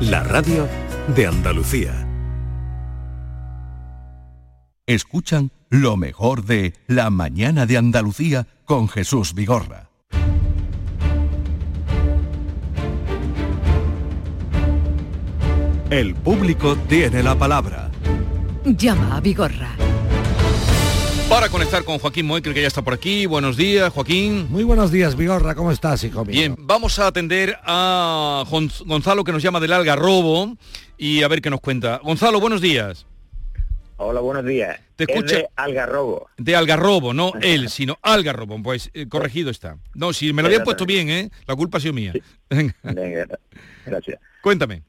la radio de Andalucía. Escuchan lo mejor de La mañana de Andalucía con Jesús Vigorra. El público tiene la palabra. Llama a Vigorra. Para conectar con Joaquín Moikel, que ya está por aquí. Buenos días, Joaquín. Muy buenos días, Vigorra. ¿Cómo estás, hijo mío? Bien, vamos a atender a Gon- Gonzalo, que nos llama del Algarrobo, y a ver qué nos cuenta. Gonzalo, buenos días. Hola, buenos días. Te Es escucha- de Algarrobo. De Algarrobo, no él, sino Algarrobo. Pues eh, corregido está. No, si me lo habían puesto bien, ¿eh? La culpa ha sido mía. Venga, gracias. cuéntame.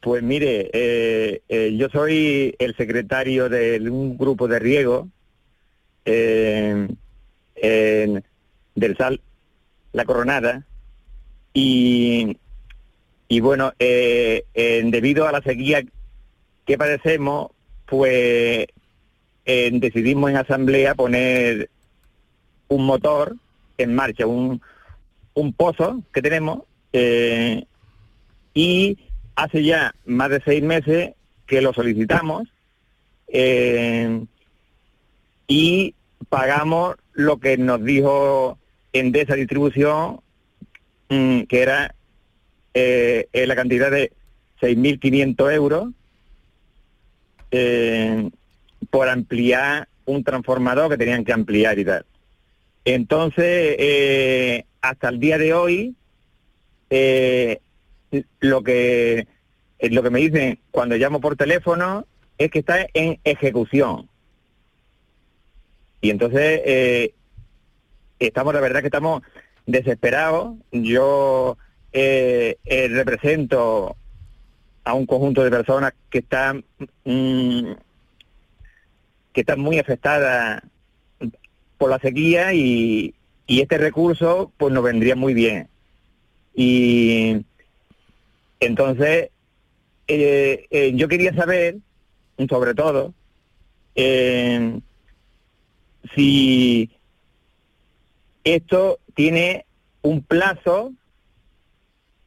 Pues mire, eh, eh, yo soy el secretario de un grupo de riego eh, del SAL La Coronada y, y bueno, eh, debido a la sequía que padecemos, pues decidimos en asamblea poner un motor en marcha, un, un pozo que tenemos eh, y hace ya más de seis meses que lo solicitamos eh, y pagamos lo que nos dijo Endesa Distribución, mm, que era eh, eh, la cantidad de 6.500 euros eh, por ampliar un transformador que tenían que ampliar y tal. Entonces, eh, hasta el día de hoy, lo que lo que me dicen cuando llamo por teléfono es que está en ejecución. Y entonces eh, estamos, la verdad que estamos desesperados. Yo eh, eh, represento a un conjunto de personas que están mm, que están muy afectadas por la sequía y, y este recurso pues nos vendría muy bien. Y entonces eh, eh, yo quería saber, sobre todo, eh, si esto tiene un plazo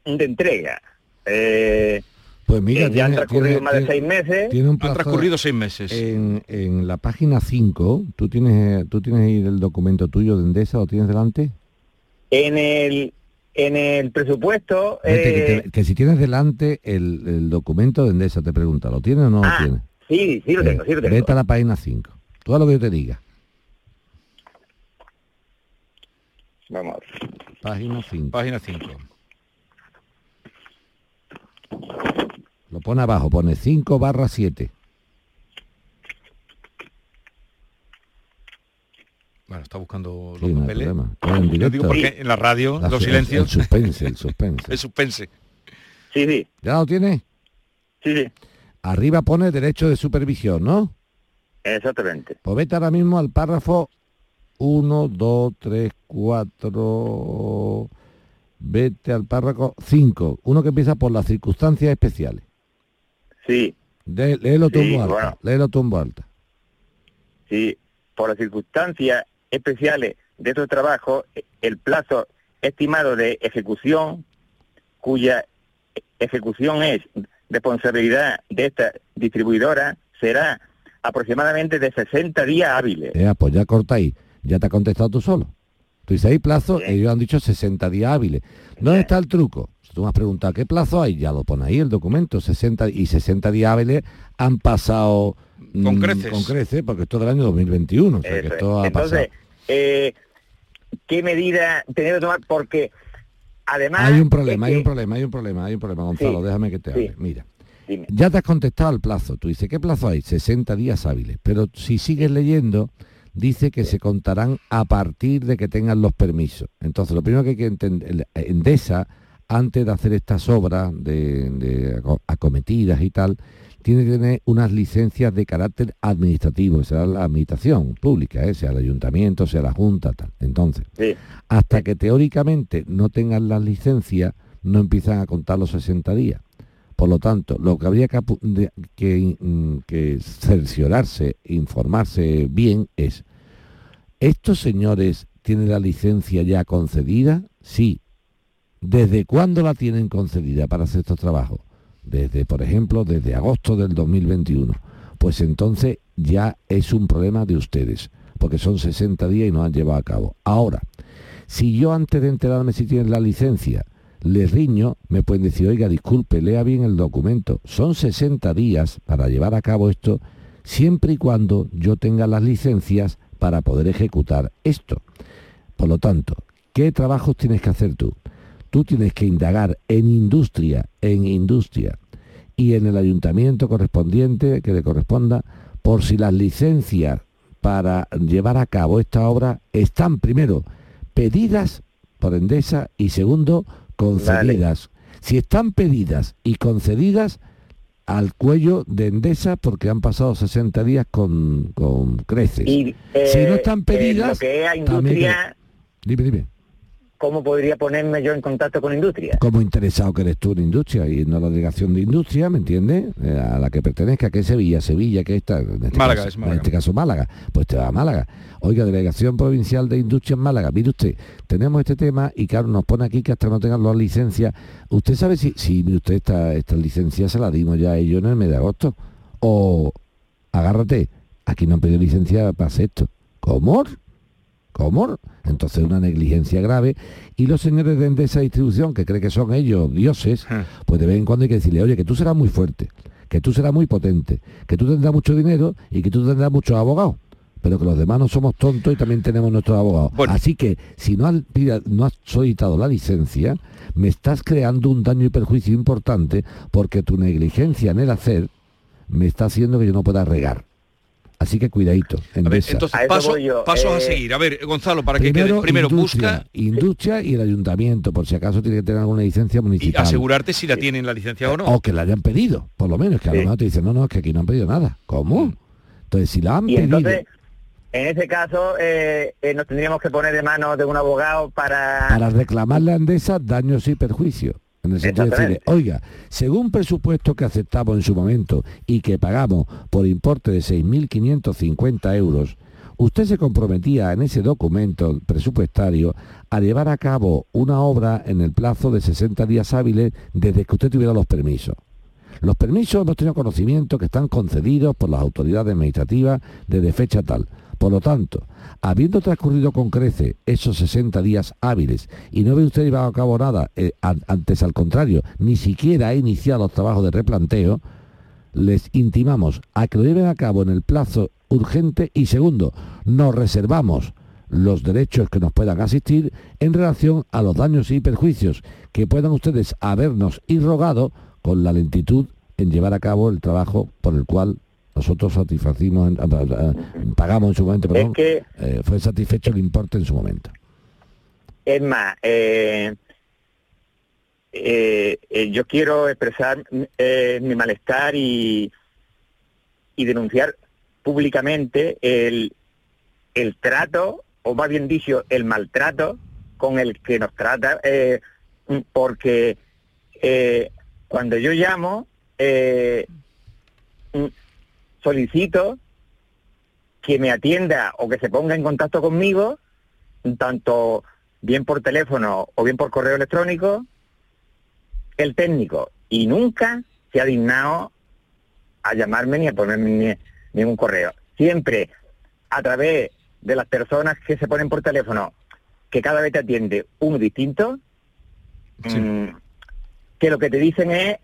de entrega. Eh, Pues mira, eh, ya han tiene- transcurrido tiene- más de tiene- seis meses. Tiene un Han plazo transcurrido seis meses. en, en la página 5, ¿tú tienes, ¿tú tienes ahí el documento tuyo de Endesa? ¿Lo tienes delante? En el, en el presupuesto... Que, eh, te- que si tienes delante el, el documento de Endesa, te pregunta, ¿lo tienes o no ah, lo tienes? sí, sí lo tengo, sí lo tengo. Vete a la página 5. Todo lo que yo te diga. Vamos a ver. Página 5. Página 5. Lo pone abajo, pone 5 barra 7. Bueno, está buscando los Sí, no papeles. en Yo digo porque en la radio, La- los silencios, El suspense, el suspense. el suspense. Sí, sí, ¿Ya lo tienes? sí, sí, Arriba pone derecho de supervisión, ¿no? exactamente. Pues vete ahora mismo al párrafo 1, 2, 3, 4. Vete al párrafo 5. Uno que empieza por las circunstancias especiales. Sí, De- léelo Sí, voz alta. bueno. Léelo voz alta. sí. Por las circunstancias especiales de estos trabajos, el plazo estimado de ejecución, cuya ejecución es responsabilidad de esta distribuidora, será aproximadamente de 60 días hábiles. Eh, pues ya corta ahí. Ya te ha contestado tú solo. Tú dices, hay plazo, ellos han dicho 60 días hábiles. ¿Dónde está el truco? Si tú me has preguntado qué plazo hay, ya lo pone ahí el documento, 60 y 60 días hábiles han pasado mm, Con creces. con creces, porque esto es del año 2021, o sea que Eso es. esto ha Entonces, eh, ¿qué medida tenemos que tomar? Porque además... Hay un problema, hay un problema, hay un problema, hay un problema, Gonzalo, Sí, déjame que te sí. hable. Mira, Dime. ya te has contestado al plazo. Tú dices, ¿qué plazo hay? 60 días hábiles. Pero si sigues leyendo, dice que se contarán a partir de que tengan los permisos. Entonces, lo primero que hay que entender, Endesa, antes de hacer estas obras de, de aco- acometidas y tal, tiene que tener unas licencias de carácter administrativo, será la administración pública, ¿eh? sea el ayuntamiento, sea la junta, tal. Entonces, Sí, hasta que teóricamente no tengan las licencias, no empiezan a contar los 60 días. Por lo tanto, lo que habría que, mm, que cerciorarse, informarse bien es, ¿estos señores tienen la licencia ya concedida? Sí. ¿Desde cuándo la tienen concedida para hacer estos trabajos? desde, por ejemplo, desde agosto del 2021, pues entonces ya es un problema de ustedes, porque son 60 días y no han llevado a cabo. Ahora, si yo antes de enterarme si tienen la licencia, les riño, me pueden decir, oiga, disculpe, lea bien el documento. Son 60 días para llevar a cabo esto, siempre y cuando yo tenga las licencias para poder ejecutar esto. Por lo tanto, ¿qué trabajos tienes que hacer tú? Tú tienes que indagar en industria, en industria y en el ayuntamiento correspondiente que le corresponda por si las licencias para llevar a cabo esta obra están primero pedidas por Endesa y segundo concedidas. Si están pedidas y concedidas al cuello de Endesa porque han pasado 60 días con, con creces. Y, si no eh, están eh, pedidas, lo que es a también dime, dime. ¿Cómo podría ponerme yo en contacto con industria? Como interesado que eres tú en industria y no la delegación de industria, ¿me entiendes? Eh, a la que pertenezca, que es Sevilla, Sevilla, que está, en este Málaga, caso, es Málaga. En este caso Málaga, pues te va a Málaga. Oiga, Delegación Provincial de Industria en Málaga, mire usted, tenemos este tema y claro, nos pone aquí que hasta no tengan las licencias. ¿Usted sabe si, si usted esta, esta licencia se la dimos ya a ellos en el mes de agosto? O, agárrate, aquí no han pedido licencia para hacer esto. ¿Cómo? ¿Cómo? Entonces una negligencia grave y los señores de Endesa Distribución, que creen que son ellos dioses, Ah. pues de vez en cuando hay que decirle, oye, que tú serás muy fuerte, que tú serás muy potente, que tú tendrás mucho dinero y que tú tendrás muchos abogados, pero que los demás no somos tontos y también tenemos nuestros abogados. Bueno. Así que si no has, pida- no has solicitado la licencia, me estás creando un daño y perjuicio importante porque tu negligencia en el hacer me está haciendo que yo no pueda regar. Así que cuidadito. A ver, entonces, A eso paso- yo. pasos a Eh, seguir. A ver, Gonzalo, para que quede. Primero, industria, busca industria y el ayuntamiento, por si acaso tiene que tener alguna licencia y municipal. asegurarte si la tienen la licencia o no. O que la hayan pedido, por lo menos, que a lo mejor te dicen, no, no, es que aquí no han pedido nada. ¿Cómo? Entonces, si la han Y pedido, entonces, en ese caso, eh, eh, nos tendríamos que poner de manos de un abogado para... para reclamarle a Endesa daños y perjuicios. En el sentido de decirle, oiga, según presupuesto que aceptamos en su momento y que pagamos por importe de 6.550 euros, usted se comprometía en ese documento presupuestario a llevar a cabo una obra en el plazo de 60 días hábiles desde que usted tuviera los permisos. Los permisos hemos tenido conocimiento que están concedidos por las autoridades administrativas desde fecha tal. Por lo tanto, habiendo transcurrido con crece esos 60 días hábiles y no ve usted llevado a cabo nada, eh, an- antes al contrario, ni siquiera ha iniciado los trabajos de replanteo, les intimamos a que lo lleven a cabo en el plazo urgente y segundo, nos reservamos los derechos que nos puedan asistir en relación a los daños y perjuicios que puedan ustedes habernos irrogado con la lentitud en llevar a cabo el trabajo por el cual nosotros satisfacimos, pagamos en su momento, perdón, Es que, eh, fue satisfecho el importe en su momento. es más, eh, eh, yo quiero expresar mi malestar y, y denunciar públicamente el, el trato, o más bien dicho, el maltrato con el que nos trata, eh, porque eh, cuando yo llamo, eh, solicito que me atienda o que se ponga en contacto conmigo, tanto bien por teléfono o bien por correo electrónico, el técnico. Y nunca se ha dignado a llamarme ni a ponerme ni, ningún correo. Siempre a través de las personas que se ponen por teléfono, que cada vez te atiende uno distinto, Sí. mm, que lo que te dicen es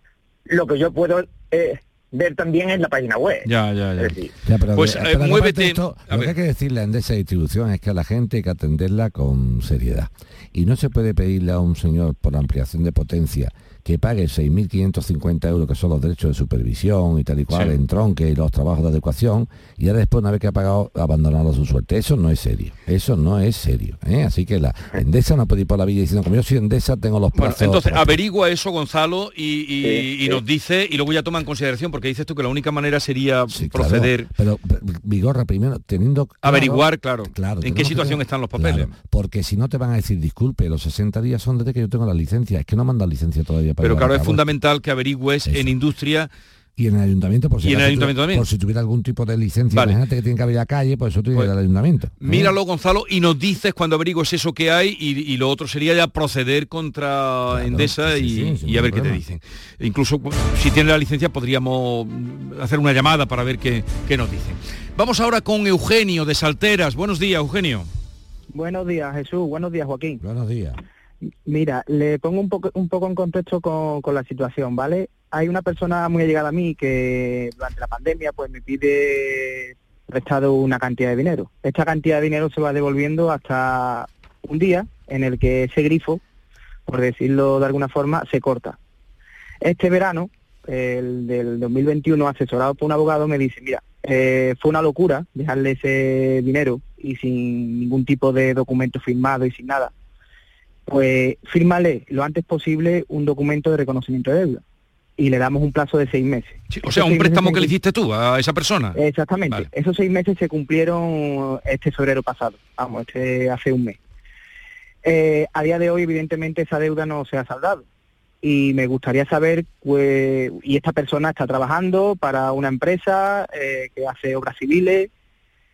lo que yo puedo eh, ver también en la página web. Ya, ya, ya. Es decir, Ya, pero, Pues, eh, eh, pero muévete- esto, lo que hay que decirle a Endesa Distribución es que a la gente hay que atenderla con seriedad. Y no se puede pedirle a un señor por ampliación de potencia que pague 6.550 euros, que son los derechos de supervisión y tal y cual, Sí. en tronque y los trabajos de adecuación, y ahora después, una vez que ha pagado, abandonarlo a su suerte. Eso no es serio. Eso no es serio. ¿eh? Así que la Endesa no puede ir por la vida diciendo, como yo soy Endesa, tengo los Bueno, plazos... entonces propios". averigua eso, Gonzalo, y, y- Sí, y sí. nos dice, y luego ya toma en consideración, porque dices tú que la única manera sería claro. proceder, Pero, pero, Vigorra, primero, teniendo... claro- averiguar, claro, Claro, en qué situación están los papeles. Claro, porque si no te van a decir, disculpe, los 60 días son desde que yo tengo la licencia. Es que no mandan licencia todavía para Pero claro, es fundamental que averigües Eso. en industria Y en el ayuntamiento, por si, Y en el ayuntamiento tuviera- también. por si tuviera algún tipo de licencia, Vale. imagínate que tiene que abrir la calle, pues eso tiene Pues, al ayuntamiento. ¿eh? Míralo, Gonzalo, y nos dices cuando averigües eso que hay y, y lo otro sería ya proceder contra Endesa sí, y, sí, sin y a ver qué te dicen. Incluso pues, si tiene la licencia podríamos hacer una llamada para ver qué, qué nos dicen. Vamos ahora con Eugenio de Salteras. Buenos días, Eugenio. Buenos días, Jesús. Buenos días, Joaquín. Buenos días. Mira, le pongo un poco, un poco en contexto con, con la situación, ¿vale? Hay una persona muy allegada a mí que durante la pandemia pues me pide prestado una cantidad de dinero. Esta cantidad de dinero se va devolviendo hasta un día en el que ese grifo, por decirlo de alguna forma, se corta. Este verano, el del 2021, asesorado por un abogado, me dice, mira, eh, fue una locura dejarle ese dinero y sin ningún tipo de documento firmado y sin nada pues fírmale lo antes posible un documento de reconocimiento de deuda y le damos un plazo de seis meses. Sí, o Esos sea, un préstamo que le hiciste tú a esa persona. Exactamente. Vale. Esos seis meses se cumplieron este febrero pasado, vamos, este hace un mes. Eh, a día de hoy, evidentemente, esa deuda no se ha saldado. Y me gustaría saber, pues, y esta persona está trabajando para una empresa eh, que hace obras civiles,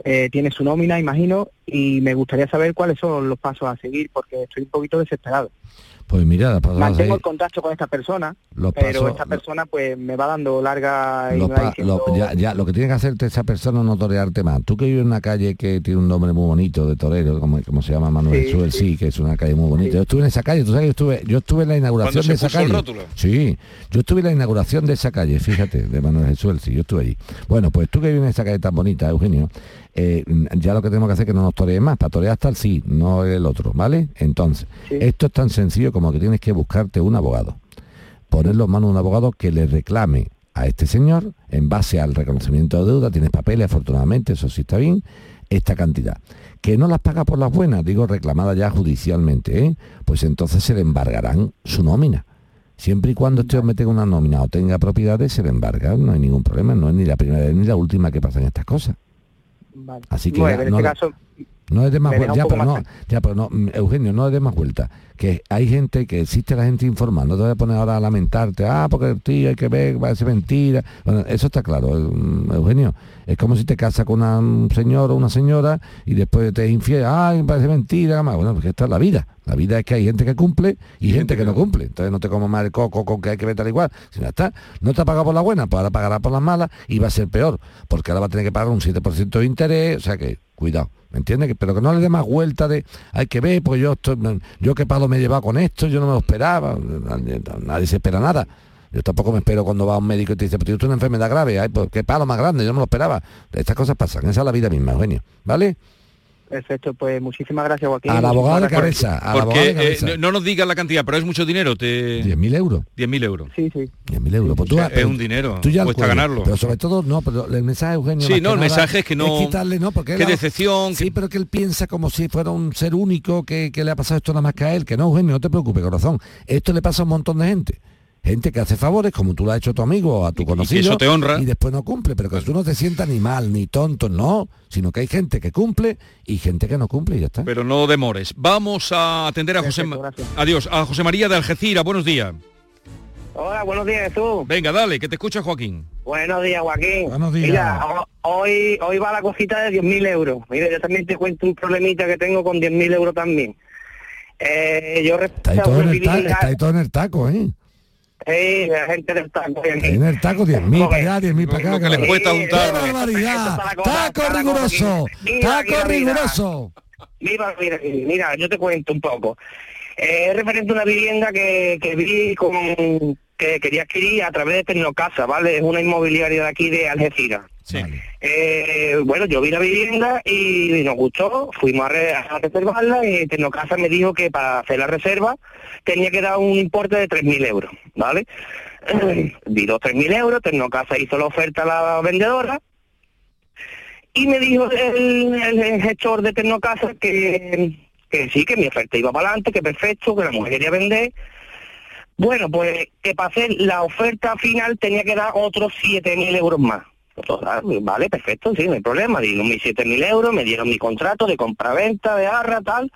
eh, tiene su nómina, imagino, y me gustaría saber cuáles son los pasos a seguir, porque estoy un poquito desesperado. Pues mira, las Mantengo ahí, el contacto con esta persona, los pero pasos- esta persona pues me va dando larga y los me va pa- diciendo... lo, ya, ya, lo que tiene que hacerte esa persona es no torearte más. Tú que vives en una calle que tiene un nombre muy bonito de torero, como, como se llama Manuel Sí, Suel, sí. sí, que es una calle muy bonita. Sí. Yo estuve en esa calle, tú sabes, yo estuve, yo estuve en la inauguración Cuando se de esa calle. rótulo. Sí, yo estuve en la inauguración de esa calle, fíjate, de Manuel Jesús, sí, yo estuve allí. Bueno, pues tú que vives en esa calle tan bonita, Eugenio, eh, ya lo que tenemos que hacer es que no nos torees más, para torear hasta el sí, no el otro, ¿vale? Entonces, Sí. esto es tan sencillo como que tienes que buscarte un abogado ponerlo en manos de un abogado que le reclame a este señor, en base al reconocimiento de deuda, tienes papeles, afortunadamente, eso sí está bien, esta cantidad. Que no las paga por las buenas, digo reclamada ya judicialmente, ¿eh? pues entonces se le embargarán su nómina. Siempre y cuando este hombre tenga una nómina o tenga propiedades, se le embarga, no hay ningún problema, no es ni la primera vez ni la última que pasan estas cosas. Vale. Así que Bueno, en no este caso, No es de más vuelta, ya, pero no, más ya, pero no, mm, Eugenio, no es de más vuelta. Que hay gente, que existe la gente informal, no te voy a poner ahora a lamentarte, ah, porque el tío hay que ver, va a ser mentira. Bueno, eso está claro, mm, Eugenio. Es como si te casas con una- un señor o una señora y después te infiel, ay, parece mentira, más. Bueno, porque esta es la vida. La vida es que hay gente que cumple y, gente que no cumple. Entonces no te como más el coco con que hay que ver tal igual. Si no está, no te ha pagado por la buena, pues ahora pagará por las malas y va a ser peor, porque ahora va a tener que pagar un 7% de interés, o sea que, cuidado. ¿Me entiendes? Pero que no le dé más vuelta de hay que ver, pues yo estoy, yo qué palo me he con esto, yo no me lo esperaba, nadie, se espera nada. Yo tampoco me espero cuando va un médico y te dice, pero tú una enfermedad grave, ay, pues qué palo más grande, yo no me lo esperaba. Estas cosas pasan, esa es la vida misma, Eugenio. ¿Vale? Perfecto, pues muchísimas gracias, Joaquín. Al abogado de cabeza, al abogado Porque de eh, cabeza. no, no nos digas la cantidad, pero es mucho dinero, te... 10.000 euros. 10.000 euros. Sí, sí. 10.000 euros. Pues tú, Es pero un dinero, tú ya lo cuesta ganarlo. Pero sobre todo, no, pero el mensaje, Eugenio. Sí, no, el nada mensaje es que no- quitarle, no, porque qué él- decepción, Sí, que- pero que él piensa como si fuera un ser único que, que le ha pasado esto nada más que a él. Que no, Eugenio, no te preocupes, corazón. Esto le pasa a un montón de gente. Gente que hace favores, como tú lo has hecho a tu amigo o a tu Y que conocido. eso te honra. Y después no cumple. Pero que tú no te sientas ni mal, ni tonto, no. Sino que hay gente que cumple y gente que no cumple y ya está. Pero no demores. Vamos a atender a José... Gracias. Adiós, a José María de Algeciras. Buenos días. Hola, buenos días, Jesús. Venga, dale, que te escucha Joaquín. Buenos días, Joaquín. Buenos días. Mira, ho- hoy, hoy va la cosita de 10.000 euros. Mira, yo también te cuento un problemita que tengo con 10.000 euros también. Eh, yo Está ahí, todo en el está ahí todo en el taco, ¿eh? Sí, la gente del taco. En el taco 10.000 para allá, 10.000 para acá. Lo que les cuesta Sí, juntar. ¡Qué barbaridad! ¡Taco riguroso! ¡Taco riguroso! Mira, mira, mira, yo te cuento un poco. Eh, Es referente a una vivienda que, que vi con que quería adquirir a través de Tecnocasa, ¿vale? Es una inmobiliaria de aquí de Algeciras. Sí. Eh, bueno, yo vi la vivienda y nos gustó, fuimos a, re- a reservarla y Tecnocasa me dijo que para hacer la reserva tenía que dar un importe de 3.000 euros, ¿vale? Di los 3.000 euros, Tecnocasa hizo la oferta a la vendedora y me dijo el, el gestor de Tecnocasa que, que sí, que mi oferta iba para adelante, que perfecto, que la mujer quería vender. Bueno, pues que para hacer la oferta final tenía que dar otros 7.000 euros más. Total, vale, perfecto, sí, no hay problema. Dieron mis 7.000 euros, me dieron mi contrato de compraventa, de arra, tal.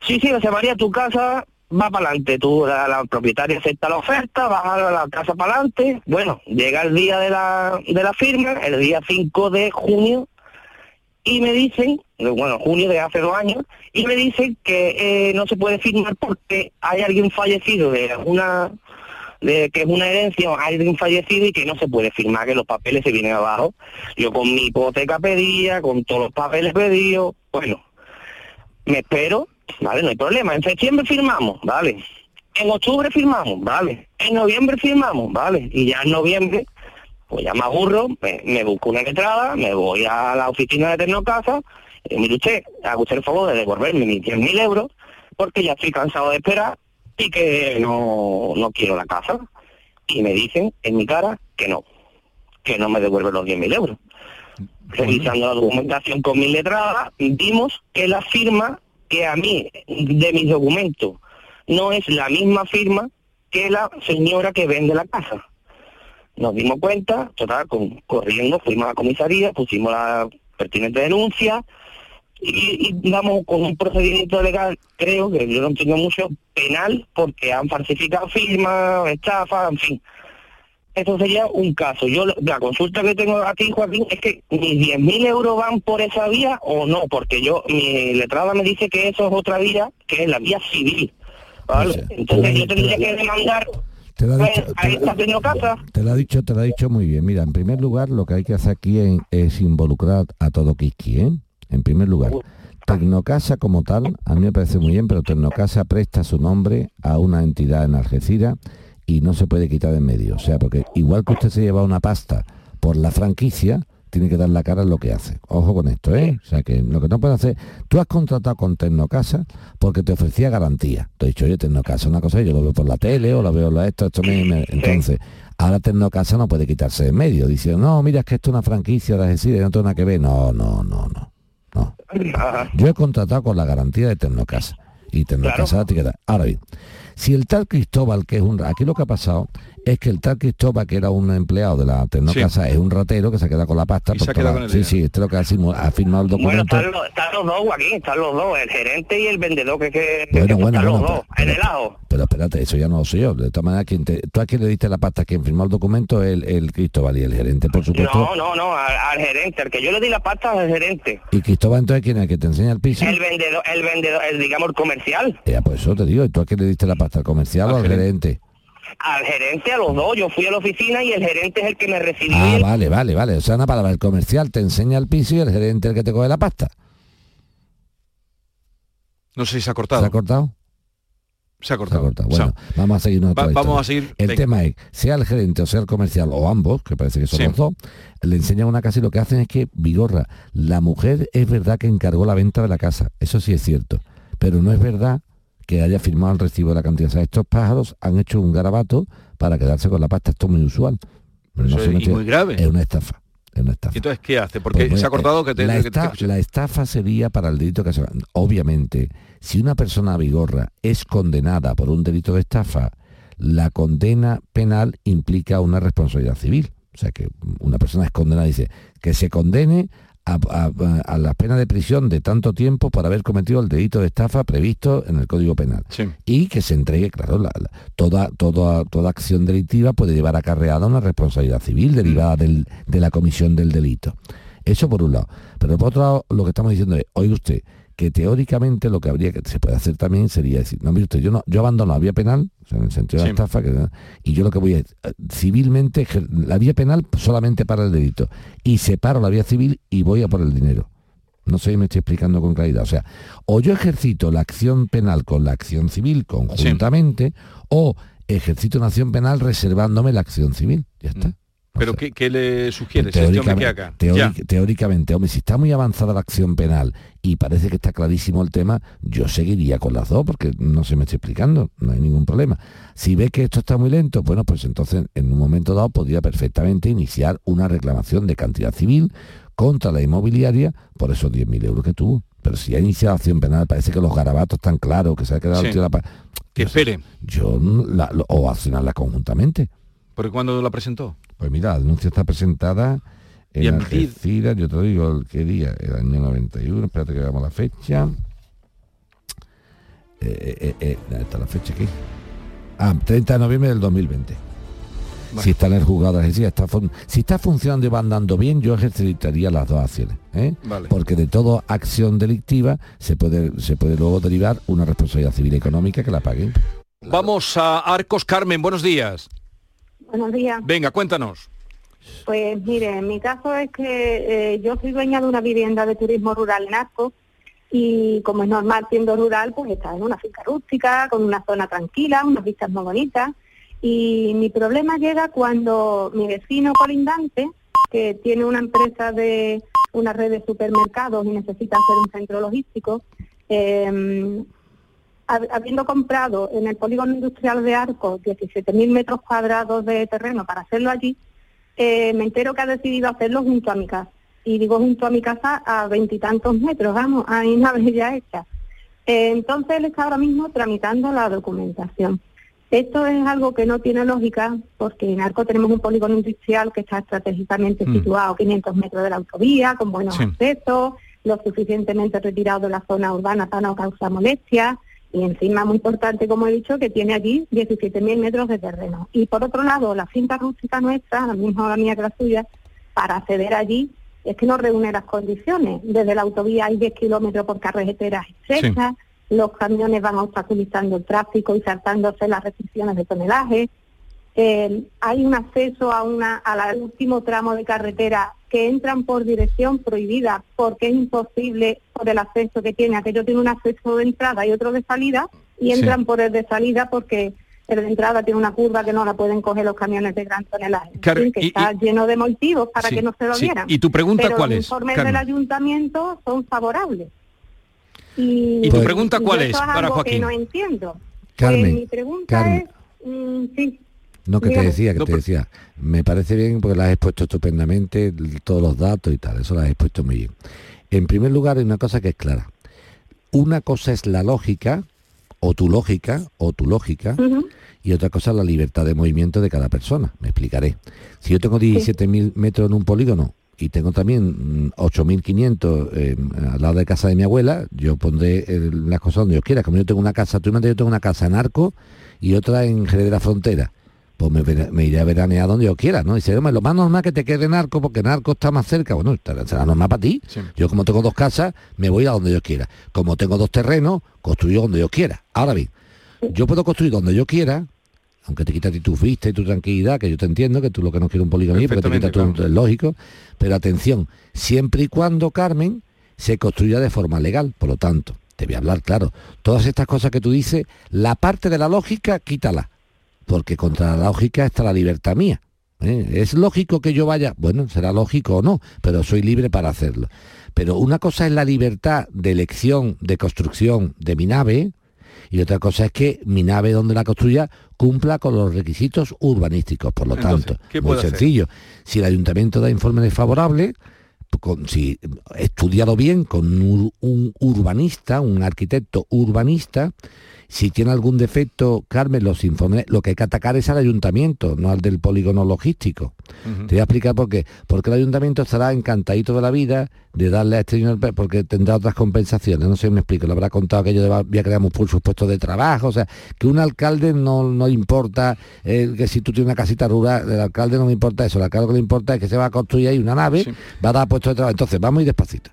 Sí, sí, José María, tu casa va para adelante, tú, la, la propietaria acepta la oferta, baja la casa para adelante, bueno, llega el día de la, de la firma, el día 5 de junio, y me dicen, bueno, junio de hace dos años, y me dicen que eh, no se puede firmar porque hay alguien fallecido de una de que es una herencia hay alguien fallecido y que no se puede firmar, que los papeles se vienen abajo. Yo con mi hipoteca pedía, con todos los papeles pedidos, bueno, me espero, vale, no hay problema. En septiembre firmamos, vale. En octubre firmamos, vale. En noviembre firmamos, vale. Y ya en noviembre, pues ya me aburro, me, busco una letrada, me voy a la oficina de Tecnocasa, y mire usted, haga usted el favor de devolverme mis 10.000 euros, porque ya estoy cansado de esperar y que no, no quiero la casa. Y me dicen en mi cara que no, que no me devuelven los 10.000 euros. Revisando la documentación con mi letrada, vimos que la firma que a mí, de mis documentos, no es la misma firma que la señora que vende la casa. Nos dimos cuenta, total, con, corriendo, fuimos a la comisaría, pusimos la pertinente denuncia, y, y vamos con un procedimiento legal, creo que yo no entiendo mucho, penal, porque han falsificado firmas, estafa, en fin. Eso sería un caso. Yo la consulta que tengo aquí, Joaquín, es que mis 10.000 euros van por esa vía o no, porque yo, mi letrada me dice que eso es otra vía, que es la vía civil. ¿vale? O sea, Entonces yo tendría que demandar Te lo, ha pues, dicho, a te, lo ha dicho, te lo ha dicho muy bien. Mira, en primer lugar, lo que hay que hacer aquí es involucrar a todo Kiski, ¿eh? En primer lugar. Tecnocasa como tal, a mí me parece muy bien, pero Tecnocasa presta su nombre a una entidad en Algeciras y no se puede quitar de en medio. O sea, porque igual que usted se lleva una pasta por la franquicia, tiene que dar la cara en lo que hace. Ojo con esto, ¿eh? O sea, que lo que no puede hacer... Tú has contratado con Tecnocasa porque te ofrecía garantía. Te he dicho, oye, Tecnocasa, una cosa, yo lo veo por la tele o lo veo en esto, esto me... me- Entonces, ahora Tecnocasa no puede quitarse de en medio. Dice, no, mira, es que esto es una franquicia de Algeciras y no tiene nada que ver. No, no, no, no. No. Ajá. Yo he contratado con la garantía de Tecnocasa. Y Tecnocasa que dar. Ahora bien, si el tal Cristóbal, que es un... Aquí lo que ha pasado es que el tal Cristóbal, que era un empleado de la Tecnocasa, es un ratero que se queda con la pasta. Y se por toda- con el Sí, sí, este es lo que ha, firmado el Bueno, documento. están los, están los dos, Joaquín, están los dos, el gerente y el vendedor, que, que, Bueno, que bueno, están bueno, los dos, pero- en el ajo. Pero espérate, eso ya no lo sé yo. De todas maneras, quien te- tú a quién le diste la pasta, quien firmó el documento, el, el Cristóbal y el gerente, por supuesto. No, no, no, al, al gerente, al que yo le di la pasta al gerente. Y Cristóbal entonces, ¿quién es el que te enseña el piso? El vendedor, el vendedor, el, digamos, el comercial. Ya, pues eso te digo. ¿Y tú a quién le diste la pasta? ¿Al comercial o Al al gerente? Al gerente, a los dos. Yo fui a la oficina y el gerente es el que me recibió. Ah, el- vale, vale, vale. O sea, una palabra, el comercial te enseña el piso y el gerente el que te coge la pasta. No sé si se ha ¿Se cortado. ha cortado? Se ha Se ha cortado. cortado. O sea, Bueno, vamos a seguir va- vamos a seguir. El venga. tema es, sea el gerente o sea el comercial o ambos, que parece que son Sí. los dos, le enseñan una casa y lo que hacen es que, Vigorra, la mujer es verdad que encargó la venta de la casa, eso sí es cierto, pero no es verdad que haya firmado el recibo de la cantidad. O sea, estos pájaros han hecho un garabato para quedarse con la pasta, esto es muy usual. Pero No es muy grave. Es una estafa. Es una estafa. ¿Y entonces qué hace? Porque Pues, se ha cortado que te, la, que esta- la estafa sería para el delito que se Obviamente, si una persona vigorra es condenada por un delito de estafa, la condena penal implica una responsabilidad civil. O sea que una persona es condenada, dice, que se condene a, a- a la pena de prisión de tanto tiempo por haber cometido el delito de estafa previsto en el Código Penal Sí. y que se entregue, claro, la- la- toda, toda, toda acción delictiva puede llevar acarreada una responsabilidad civil derivada del- de la comisión del delito. Eso por un lado. Pero por otro lado, lo que estamos diciendo es, oiga usted, que teóricamente lo que habría que se puede hacer también sería decir, no, mire usted, yo no, yo abandono la vía penal, o sea, en el sentido de la estafa, que- y yo lo que voy es eh, civilmente, la vía penal solamente para el delito, y separo la vía civil y voy a por el dinero. No sé si me estoy explicando con claridad. O sea, o yo ejercito la acción penal con la acción civil conjuntamente, o ejercito una acción penal reservándome la acción civil. Ya está. Mm. ¿Pero qué, qué le sugiere? Si este hombre que haga. teóricamente, hombre, si está muy avanzada la acción penal y parece que está clarísimo el tema, yo seguiría con las dos porque no se me estoy explicando, no hay ningún problema. Si ve que esto está muy lento, bueno, pues entonces en un momento dado podría perfectamente iniciar una reclamación de cantidad civil contra la inmobiliaria por esos 10.000 euros que tuvo. Pero si ha iniciado acción penal, parece que los garabatos están claros, que se ha quedado Sí. el tío la pa- Que espere. Yo, la- lo- o accionarla conjuntamente. ¿Porque cuándo la presentó? Pues mira, la denuncia está presentada en admitid- Algeciras, yo te digo, el qué día, el año 91, espérate que veamos la fecha. eh, eh, eh, hasta la fecha aquí. Ah, 30 de noviembre del 2020. Si están en el juzgado de si está, si está funcionando y va andando bien, yo ejercitaría las dos acciones. ¿eh? Vale. Porque de toda acción delictiva se puede, se puede luego derivar una responsabilidad civil y económica que la paguen. Vamos a Arcos Carmen, buenos días. Buenos días. Venga, cuéntanos. Pues mire, en mi caso es que eh, yo soy dueña de una vivienda de turismo rural en Asco y como es normal siendo rural, pues está en una finca rústica, con una zona tranquila, unas vistas muy bonitas. Y mi problema llega cuando mi vecino colindante, que tiene una empresa de una red de supermercados y necesita hacer un centro logístico, eh, habiendo comprado en el polígono industrial de Arcos 17.000 metros cuadrados de terreno para hacerlo allí, eh, me entero que ha decidido hacerlo junto a mi casa. Y digo junto a mi casa a veintitantos metros, vamos, hay una ya hecha. Eh, entonces él está ahora mismo tramitando la documentación. Esto es algo que no tiene lógica porque en Arco tenemos un polígono industrial que está estratégicamente Mm. situado a 500 metros de la autovía, con buenos Sí. accesos, lo suficientemente retirado de la zona urbana para no causar molestias y encima muy importante, como he dicho, que tiene allí 17.000 metros de terreno. Y por otro lado, la finca rústica nuestra, la misma la mía que la suya, para acceder allí es que no reúne las condiciones. Desde la autovía hay 10 kilómetros por carreteras estrechas, los camiones van obstaculizando el tráfico y saltándose las restricciones de tonelaje. Eh, hay un acceso a una al último tramo de carretera que entran por dirección prohibida porque es imposible por el acceso que tiene. Aquello tiene un acceso de entrada y otro de salida y Sí. entran por el de salida porque el de entrada tiene una curva que no la pueden coger los camiones de gran tonelaje. Que y- está y- lleno de motivos para Sí, que no se lo sí. dieran. ¿Y tu pregunta Pero cuál los es, informes Carmen? del ayuntamiento son favorables. Y, ¿Y tu pregunta cuál es es para Joaquín? que no entiendo. Carmen, Pues mi pregunta Carmen. es, mm, sí, No, que te decía, que No, te pero- decía. Me parece bien porque la has expuesto estupendamente, todos los datos y tal, eso lo has expuesto muy bien. En primer lugar, hay una cosa que es clara. Una cosa es la lógica, o tu lógica, o tu lógica, y otra cosa es la libertad de movimiento de cada persona. Me explicaré. Si yo tengo 17.000 metros en un polígono y tengo también mm, 8.500 eh, al lado de casa de mi abuela, yo pondré eh, las cosas donde yo quiera. Como yo tengo una casa, tú imagínate, yo tengo una casa en Arco y otra en Jerez de la Frontera. Pues me, iré a veranear donde yo quiera, ¿no? Dice, "Hombre, lo más normal que te quede en Arco, porque en Arco está más cerca. Bueno, será normal para ti. Sí. Yo como tengo dos casas, me voy a donde yo quiera. Como tengo dos terrenos, construyo donde yo quiera. Ahora bien, yo puedo construir donde yo quiera, aunque te quita a ti tu vista y tu tranquilidad, que yo te entiendo, que tú lo que no quieres un polígono ahí, porque te quita Perfectamente, tu, es lógico. Pero atención, siempre y cuando, Carmen, se construya de forma legal. Por lo tanto, te voy a hablar claro. Todas estas cosas que tú dices, la parte de la lógica, quítala. Porque contra la lógica está la libertad mía. ¿eh? ¿Es lógico que yo vaya? Bueno, será lógico o no, pero soy libre para hacerlo. Pero una cosa es la libertad de elección, de construcción de mi nave, y otra cosa es que mi nave donde la construya cumpla con los requisitos urbanísticos. Por lo Entonces, tanto, ¿qué muy hacer? sencillo. Si el ayuntamiento da informe desfavorable, con, si estudiado bien con un urbanista, un arquitecto urbanista, si tiene algún defecto, Carmen, los informes, lo que hay que atacar es al ayuntamiento, no al del polígono logístico. Te voy a explicar por qué. Porque el ayuntamiento estará encantadito de la vida de darle a este señor, pe- porque tendrá otras compensaciones. No sé si me explico. Le habrá contado que yo va- voy a crear por sus puestos de trabajo. O sea, que un alcalde no, no importa eh, que si tú tienes una casita rural, el alcalde no me importa eso. El alcalde lo que le importa es que se va a construir ahí una nave, Sí. va a dar puestos de trabajo. Entonces, vamos ir despacito.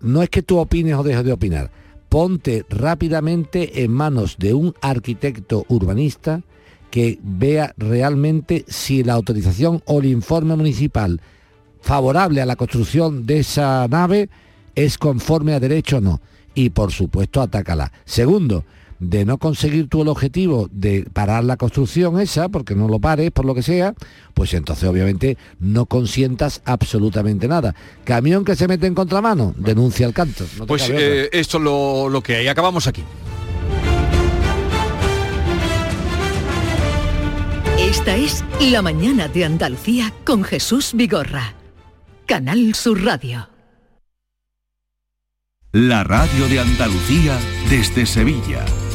No es que tú opines o dejes de opinar. Ponte rápidamente en manos de un arquitecto urbanista que vea realmente si la autorización o el informe municipal favorable a la construcción de esa nave es conforme a derecho o no. Y por supuesto, atácala. Segundo, de no conseguir tú el objetivo de parar la construcción esa, porque no lo pares, por lo que sea, pues entonces obviamente no consientas absolutamente nada. Camión que se mete en contramano, denuncia al canto. no Pues eh, esto es lo, lo que hay. Acabamos aquí. Esta es La mañana de Andalucía con Jesús Vigorra. Canal Sur Radio. La radio de Andalucía desde Sevilla.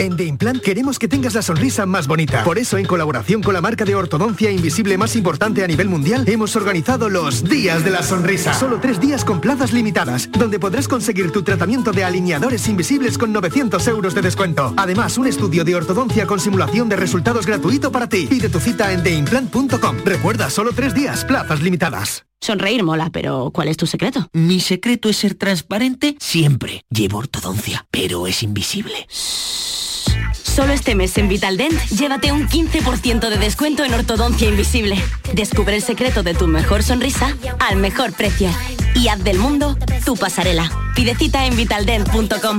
En The Implant queremos que tengas la sonrisa más bonita. Por eso, en colaboración con la marca de ortodoncia invisible más importante a nivel mundial, hemos organizado los Días de la Sonrisa. Solo tres días con plazas limitadas, donde podrás conseguir tu tratamiento de alineadores invisibles con 900 euros de descuento. Además, un estudio de ortodoncia con simulación de resultados gratuito para ti. Pide tu cita en theimplant.com. Recuerda, solo tres días, plazas limitadas. Sonreír mola, pero ¿cuál es tu secreto? Mi secreto es ser transparente siempre. Llevo ortodoncia, pero es invisible. Solo este mes en Vitaldent, llévate un 15% de descuento en ortodoncia invisible. Descubre el secreto de tu mejor sonrisa al mejor precio. Y haz del mundo tu pasarela. Pide cita en vitaldent.com.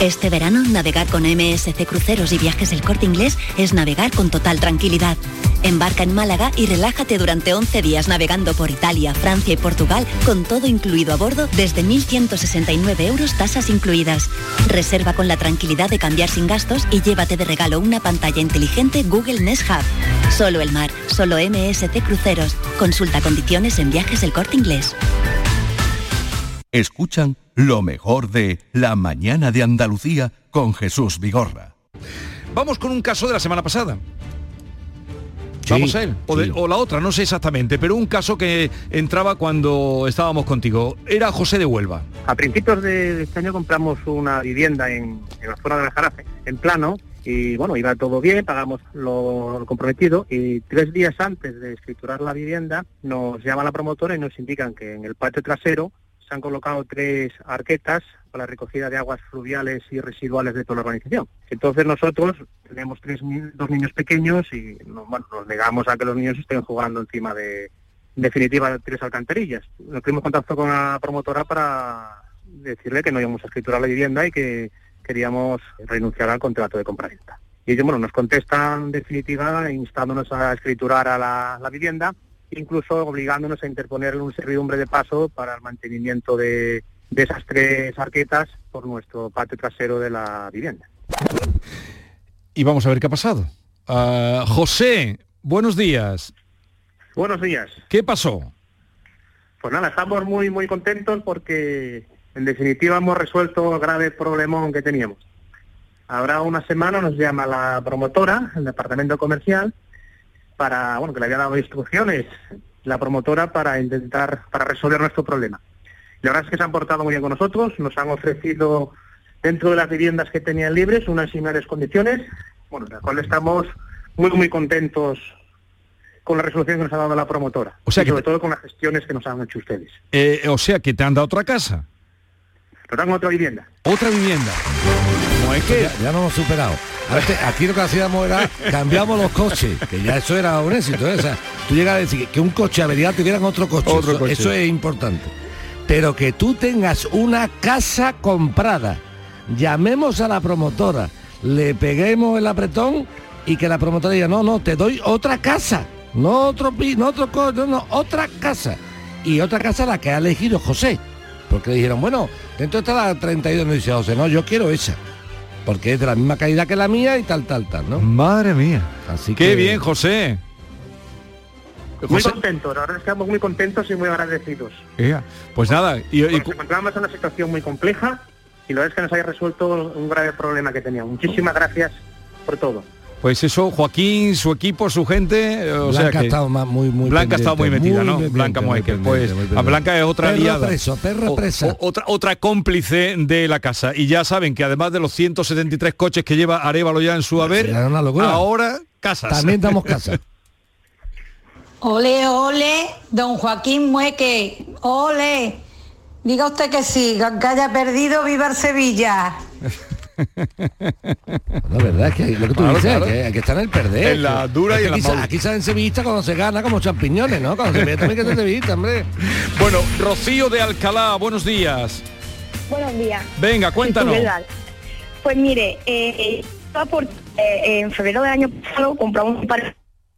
Este verano, navegar con MSC Cruceros y Viajes El Corte Inglés es navegar con total tranquilidad. Embarca en Málaga y relájate durante 11 días navegando por Italia, Francia y Portugal con todo incluido a bordo desde 1.169 euros tasas incluidas. Reserva con la tranquilidad de cambiar sin gastos y llévate de regalo una pantalla inteligente Google Nest Hub. Solo el mar, solo MSC Cruceros. Consulta condiciones en Viajes El Corte Inglés. Escuchan lo mejor de La mañana de Andalucía con Jesús Vigorra. Vamos con un caso de la semana pasada. Vamos a él. O, de- sí. o la otra, no sé exactamente, pero un caso que entraba cuando estábamos contigo. Era José de Huelva. A principios de este año compramos una vivienda en, en la zona de la Jarafe, en plano, y bueno, iba todo bien, pagamos lo, lo comprometido, y tres días antes de escriturar la vivienda nos llama la promotora y nos indican que en el patio trasero se han colocado tres arquetas para la recogida de aguas fluviales y residuales de toda la organización. Entonces nosotros tenemos tres, dos niños pequeños y nos, bueno, nos negamos a que los niños estén jugando encima de, en definitiva, tres alcantarillas. Nos tuvimos contacto con la promotora para decirle que no íbamos a escriturar la vivienda y que queríamos renunciar al contrato de compraventa. Y ellos, bueno, nos contestan en definitiva instándonos a escriturar a la, la vivienda, incluso obligándonos a interponer un servidumbre de paso para el mantenimiento de, de esas tres arquetas por nuestro patio trasero de la vivienda. Y vamos a ver qué ha pasado. Ah, José, buenos días. Buenos días. ¿Qué pasó? Pues nada, estamos muy muy contentos porque en definitiva hemos resuelto el grave problemón que teníamos. Ahora una semana nos llama la promotora, el departamento comercial, para, bueno, que le había dado instrucciones la promotora para intentar, para resolver nuestro problema. La verdad es que se han portado muy bien con nosotros, nos han ofrecido dentro de las viviendas que tenían libres unas similares condiciones, bueno, de las cuales estamos muy muy contentos con la resolución que nos ha dado la promotora. O sea y que sobre te- todo con las gestiones que nos han hecho ustedes. Eh, o sea, que te han dado otra casa. Nos dan otra vivienda. Otra vivienda. No es que... Ya, ya no hemos superado. Antes, aquí lo que hacíamos era cambiamos los coches, que ya eso era un éxito. ¿eh? O sea, tú llegas a decir que un coche averiado tuvieran otro coche. Otro eso, coche. eso es importante. Pero que tú tengas una casa comprada, llamemos a la promotora, le peguemos el apretón y que la promotora diga, no, no, te doy otra casa, no otro pi, no otro coche, no, no, otra casa. Y otra casa la que ha elegido José. Porque le dijeron, bueno, dentro está la 32, no dice José, no, yo quiero esa. Porque es de la misma calidad que la mía y tal, tal, tal, ¿no? Madre mía. Así Qué que- bien, José. Muy José- contentos, la verdad es que estamos muy contentos y muy agradecidos. Ea, Pues nada, y, y- nos encontramos en una situación muy compleja y verdad es que nos haya resuelto un grave problema que teníamos. Muchísimas gracias por todo. Pues eso, Joaquín, su equipo, su gente, eh, o Blanca sea que ha estado más- muy, muy Blanca ha estado muy metida, muy ¿no? pendiente, Blanca pendiente, pues a. Blanca es otra Perra aliada. preso, perra presa. o- otra, otra cómplice de la casa. Y ya saben que además de los 173 coches que lleva Arevalo ya en su haber, ahora casas. También damos casa. Ole, ole, don Joaquín Mueque, ole. Diga usted que sí, que haya perdido, viva el Sevilla. No, verdad, es que lo que tú Claro, dices, claro. que hay que estar en el perder. En la dura Es y en la aquí, sa- molle. aquí salen sevillistas cuando se gana como champiñones, ¿no? Cuando se pierde también que ser sevillista, hombre. Bueno, Rocío de Alcalá, buenos días. Buenos días. Venga, cuéntanos. Pues mire, eh, eh, eh, en febrero del año pasado compramos un par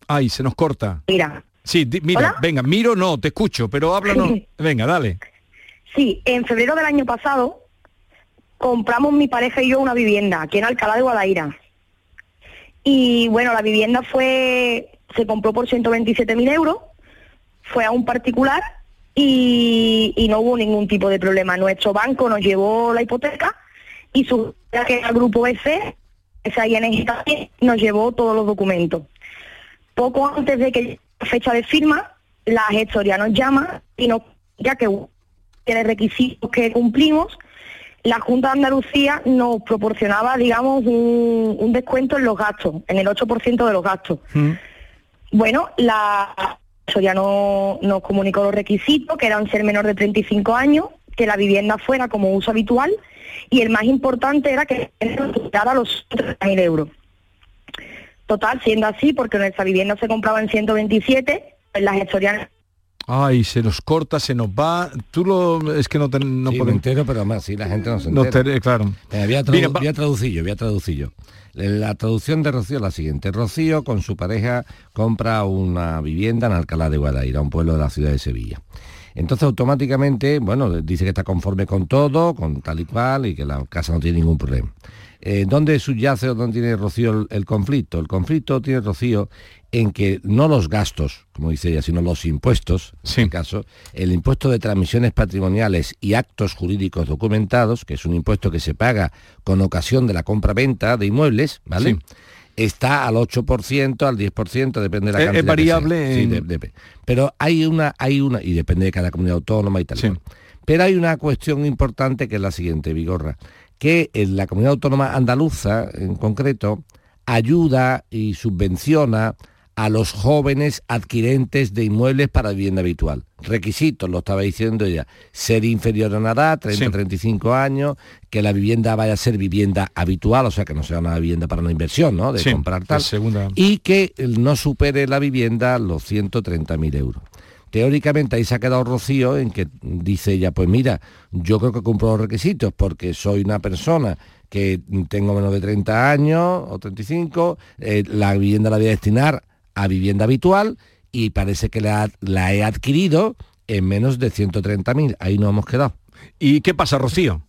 Ay, se nos corta. Mira, Sí, di- mira, ¿Hola? venga, miro no, te escucho, pero háblanos. venga, dale. sí, en febrero del año pasado compramos mi pareja y yo una vivienda aquí en Alcalá de Guadaira. Y bueno, la vivienda fue, se compró por 127.000 euros, fue a un particular y, no hubo ningún tipo de problema. Nuestro banco nos llevó la hipoteca y su que era el grupo BC, esa ING nos llevó todos los documentos. Poco antes de que la fecha de firma, la gestoría nos llama y nos ya que tiene requisitos que cumplimos, la Junta de Andalucía nos proporcionaba, digamos, un, un descuento en los gastos, en el 8% de los gastos. Bueno, la ya no nos comunicó los requisitos, que eran ser menor de 35 años, que la vivienda fuera como uso habitual y el más importante era que a los 30.000 euros. Total, siendo así, porque nuestra vivienda se compraba en 127, pues la gestoría Ay, se nos corta, se nos va. Tú lo es que no te, no Sí, me entero, pero más si la gente no se No entera. te- claro. Venga, voy, a Mira, va- voy a traducir yo, voy a traducir yo. La traducción de Rocío es la siguiente. Rocío con su pareja compra una vivienda en Alcalá de Guadaira, un pueblo de la ciudad de Sevilla. Entonces automáticamente, bueno, dice que está conforme con todo, con tal y cual, y que la casa no tiene ningún problema. Eh, ¿Dónde subyace o dónde tiene Rocío el, el conflicto? El conflicto tiene Rocío en que no los gastos, como dice ella, sino los impuestos, en este caso, el impuesto de transmisiones patrimoniales y actos jurídicos documentados, que es un impuesto que se paga con ocasión de la compra-venta de inmuebles, ¿vale? Sí. Está al 8%, al 10%, depende de la Es- es cantidad. que variable. Sí, en- de- de- pero hay una, hay una, y depende de cada comunidad autónoma y tal. Pero hay una cuestión importante que es la siguiente, Vigorra, que en la comunidad autónoma andaluza, en concreto, ayuda y subvenciona a los jóvenes adquirentes de inmuebles para vivienda habitual. Requisitos, lo estaba diciendo ella, ser inferior en edad, 30, 35 años, que la vivienda vaya a ser vivienda habitual, o sea, que no sea una vivienda para una inversión, ¿no? De Sí, comprar tal. segunda. Y que no supere la vivienda los 130.000 euros. Teóricamente ahí se ha quedado Rocío en que dice ella, pues mira, yo creo que cumplo los requisitos porque soy una persona que tengo menos de 30 años o 35, eh, la vivienda la voy a destinar a vivienda habitual y parece que la, la he adquirido en menos de 130.000. Ahí nos hemos quedado. ¿Y qué pasa, Rocío?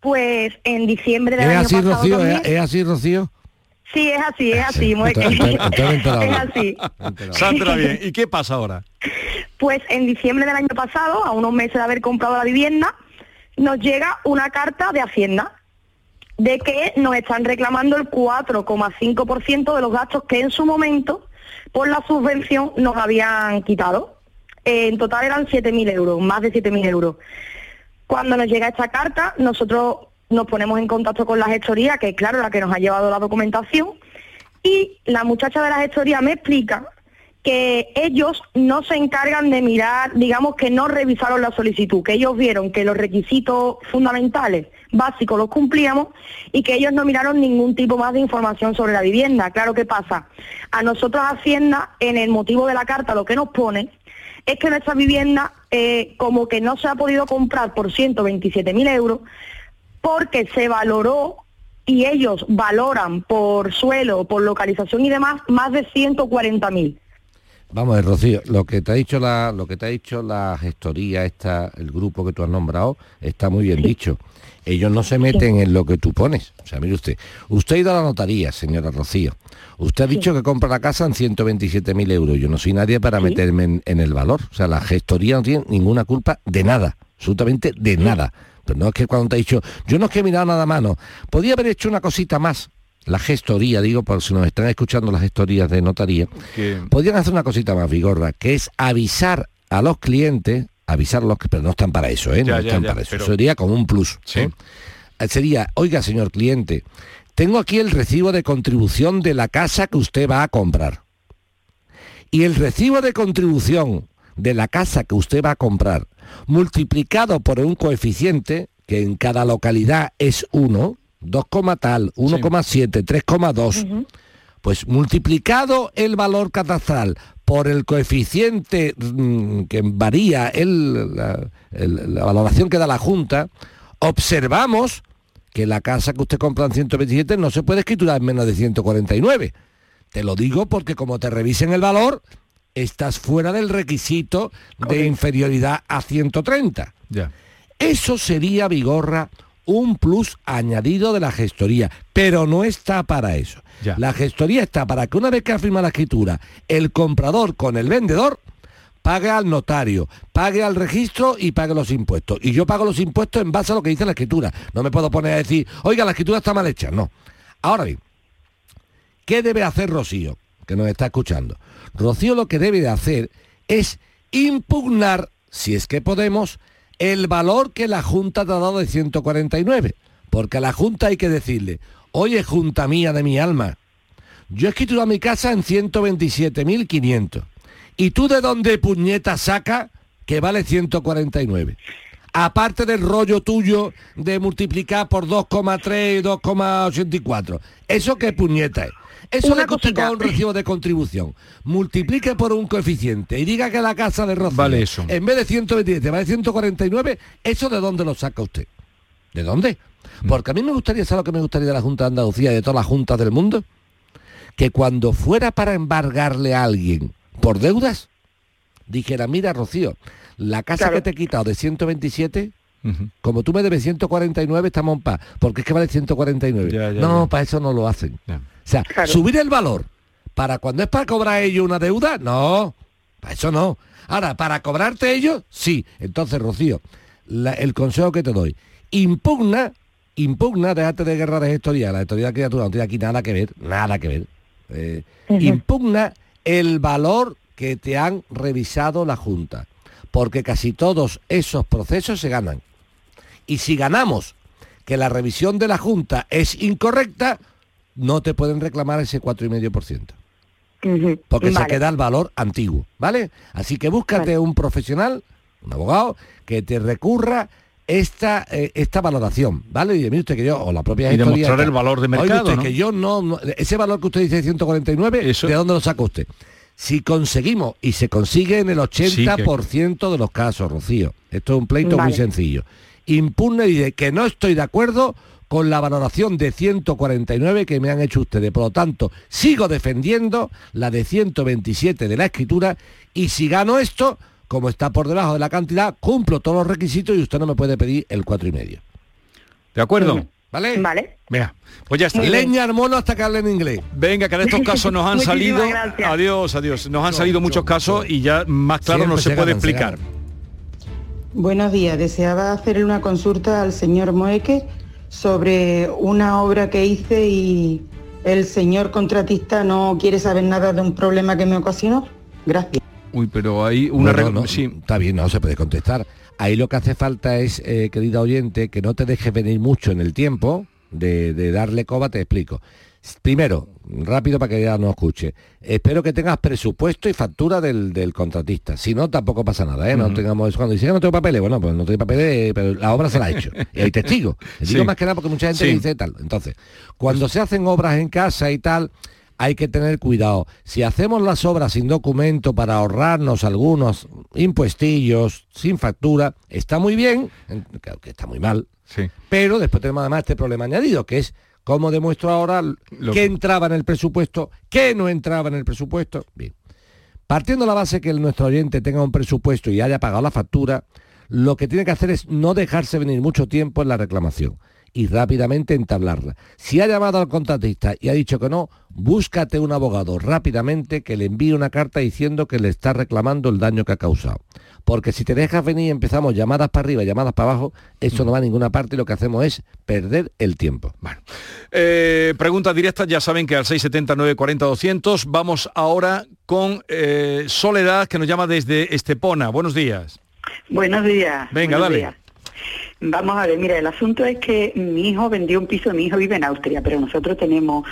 Pues en diciembre del ¿Es año así, pasado Rocío? también- ¿Es, es así, Rocío? Sí, es así, es así, muy Entonces- que- entonces me he enterado. es así. Sandra, bien. ¿Y qué pasa ahora? Pues en diciembre del año pasado, a unos meses de haber comprado la vivienda, nos llega una carta de Hacienda de que nos están reclamando el 4,5% de los gastos que en su momento por la subvención nos habían quitado. Eh, en total eran 7.000 euros, más de 7.000 euros. Cuando nos llega esta carta, nosotros nos ponemos en contacto con la gestoría, que es claro la que nos ha llevado la documentación, y la muchacha de la gestoría me explica que ellos no se encargan de mirar, digamos que no revisaron la solicitud, que ellos vieron que los requisitos fundamentales, básicos, los cumplíamos y que ellos no miraron ningún tipo más de información sobre la vivienda. Claro que pasa. A nosotros Hacienda, en el motivo de la carta, lo que nos pone es que nuestra vivienda eh, como que no se ha podido comprar por 127.000 euros porque se valoró y ellos valoran por suelo, por localización y demás, más de 140.000. Vamos, Rocío, lo que te ha dicho la, lo que te ha dicho la gestoría, esta, el grupo que tú has nombrado, está muy bien dicho. Ellos no se meten en lo que tú pones. O sea, mire usted, usted ha ido a la notaría, señora Rocío. Usted ha dicho que compra la casa en 127.000 euros. Yo no soy nadie para meterme en, en el valor. O sea, la gestoría no tiene ninguna culpa de nada, absolutamente de nada. Pero no es que cuando te ha dicho, yo no es que he mirado nada más, no. Podía haber hecho una cosita más. La gestoría, digo, por si nos están escuchando las gestorías de notaría, podrían hacer una cosita más, Vigorra, que es avisar a los clientes, avisarlos, que pero no están para eso, ¿eh? No ya, están ya, para eso. pero- Sería como un plus. ¿eh? Eh, Sería, oiga, señor cliente, tengo aquí el recibo de contribución de la casa que usted va a comprar. Y el recibo de contribución de la casa que usted va a comprar, multiplicado por un coeficiente, que en cada localidad es uno, 2, tal, 1,7, 3,2. Pues multiplicado el valor catastral por el coeficiente mm, que varía el, la, la valoración que da la Junta, observamos que la casa que usted compra en 127 no se puede escriturar en menos de 149. Te lo digo porque como te revisen el valor, estás fuera del requisito de inferioridad a 130. Ya. Eso sería, Vigorra, un plus añadido de la gestoría, pero no está para eso. Ya. La gestoría está para que una vez que ha firmado la escritura, el comprador con el vendedor pague al notario, pague al registro y pague los impuestos. Y yo pago los impuestos en base a lo que dice la escritura. No me puedo poner a decir, oiga, la escritura está mal hecha. No. Ahora bien, ¿qué debe hacer Rocío? Que nos está escuchando. Rocío lo que debe de hacer es impugnar, si es que podemos, el valor que la Junta te ha dado de 149. Porque a la Junta hay que decirle, oye Junta mía de mi alma, yo he escriturado mi casa en 127.500. ¿Y tú de dónde puñeta saca que vale 149? Aparte del rollo tuyo de multiplicar por 2,3 y 2,84. ¿Eso qué puñeta es? Eso Una de que usted un recibo de contribución, multiplique por un coeficiente y diga que la casa de Rocío Vale eso. en vez de 127 vale 149, ¿eso de dónde lo saca usted? ¿De dónde? Mm. Porque a mí me gustaría, ¿sabe lo que me gustaría de la Junta de Andalucía y de todas las juntas del mundo? Que cuando fuera para embargarle a alguien por deudas, dijera, mira Rocío, la casa Claro. que te he quitado de 127, como tú me debes 149, estamos en paz, porque es que vale 149. Ya, ya, no, ya. para eso no lo hacen. O sea, Claro. subir el valor para cuando es para cobrar ellos una deuda, no, para eso no. Ahora, para cobrarte ellos, sí. Entonces, Rocío, la- el consejo que te doy, impugna, impugna, déjate de guerra de gestoría, la gestoría de criatura no tiene aquí nada que ver, nada que ver. Eh, Impugna el valor que te han revisado la Junta, porque casi todos esos procesos se ganan. Y si ganamos que la revisión de la Junta es incorrecta, no te pueden reclamar ese 4,5%. Ujú. Porque se queda el valor antiguo, ¿vale? Así que búscate un profesional, un abogado, que te recurra esta, eh, esta valoración, ¿vale? Y mire usted que yo, o la propia Y demostrar está- el valor de Oiga mercado, usted ¿no? que yo no, no- ese valor que usted dice de 149, Eso- ¿de dónde lo saca usted? Si conseguimos, y se consigue en el 80% de los casos, Rocío, esto es un pleito muy sencillo, impugna y dice que no estoy de acuerdo con la valoración de 149 que me han hecho ustedes. Por lo tanto, sigo defendiendo la de 127 de la escritura y si gano esto, como está por debajo de la cantidad, cumplo todos los requisitos y usted no me puede pedir el cuatro y medio. ¿De acuerdo? ¿Vale? Vale. Venga, pues ya está. Leña al mono hasta que hable en inglés. Venga, que de estos casos nos han salido. gracias. Adiós, adiós. Nos han salido mucho, muchos casos y ya más claro no se, se puede ganan, explicar. Buenos días, deseaba hacerle una consulta al señor Moeque sobre una obra que hice y el señor contratista no quiere saber nada de un problema que me ocasionó. Gracias. Uy, pero hay una no, sí. Está bien, no se puede contestar. Ahí lo que hace falta es, eh, querida oyente, que no te dejes venir mucho en el tiempo de, de darle coba, te explico. Primero, rápido para que ya no escuche. Espero que tengas presupuesto y factura del, del contratista. Si no, tampoco pasa nada, ¿eh? No Ujú. tengamos eso. Cuando dice que no tengo papeles, bueno, pues no tengo papeles, pero la obra se la ha hecho. Y hay testigos. Le digo Sí. más que nada porque mucha gente Sí. dice tal. Entonces, cuando se hacen obras en casa y tal, hay que tener cuidado. Si hacemos las obras sin documento para ahorrarnos algunos impuestillos, sin factura, está muy bien, en- claro que está muy mal, Sí. pero después tenemos además este problema añadido, que es cómo demuestro ahora Lo qué que- entraba en el presupuesto, qué no entraba en el presupuesto. Bien. Partiendo de la base que el- nuestro oyente tenga un presupuesto y haya pagado la factura, lo que tiene que hacer es no dejarse venir mucho tiempo en la reclamación y rápidamente entablarla. Si ha llamado al contratista y ha dicho que no, búscate un abogado rápidamente que le envíe una carta diciendo que le está reclamando el daño que ha causado. Porque si te dejas venir y empezamos llamadas para arriba, llamadas para abajo, eso no va a ninguna parte y lo que hacemos es perder el tiempo. Bueno, eh, preguntas directas, ya saben que al 679 40 200 Vamos ahora con eh, Soledad, que nos llama desde Estepona. Buenos días. Buenos días. Venga, buenos dale. días. Vamos a ver, mira, el asunto es que mi hijo vendió un piso, mi hijo vive en Austria, pero nosotros tenemos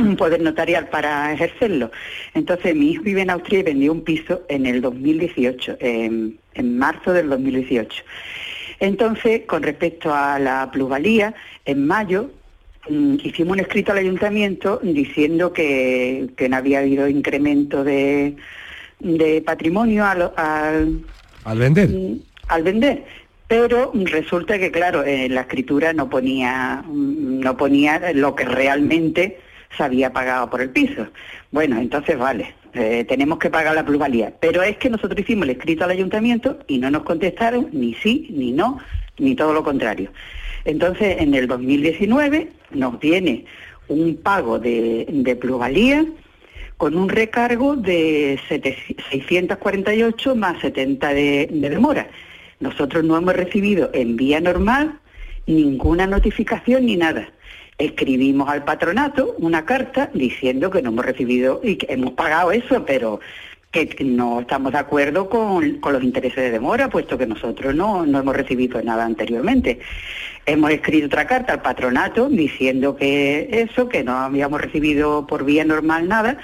un poder notarial para ejercerlo. Entonces, mi hijo vive en Austria y vendió un piso en el 2018, en, en marzo del 2018. Entonces, con respecto a la plusvalía, en mayo mm, hicimos un escrito al ayuntamiento diciendo que, que no había habido incremento de, de patrimonio al, al, Al vender. mm, al vender. Pero resulta que, claro, en la escritura no ponía, mm, no ponía lo que realmente se había pagado por el piso. Bueno, entonces vale, eh, tenemos que pagar la plusvalía. Pero es que nosotros hicimos el escrito al ayuntamiento y no nos contestaron ni sí, ni no, ni todo lo contrario. Entonces, en el 2019 nos viene un pago de, plusvalía con un recargo de 700 648 más 70 de, de demora. Nosotros no hemos recibido en vía normal ninguna notificación ni nada. Escribimos al patronato una carta diciendo que no hemos recibido y que hemos pagado eso, pero que no estamos de acuerdo con, con los intereses de demora, puesto que nosotros no, no hemos recibido nada anteriormente. Hemos escrito otra carta al patronato diciendo que eso, que no habíamos recibido por vía normal nada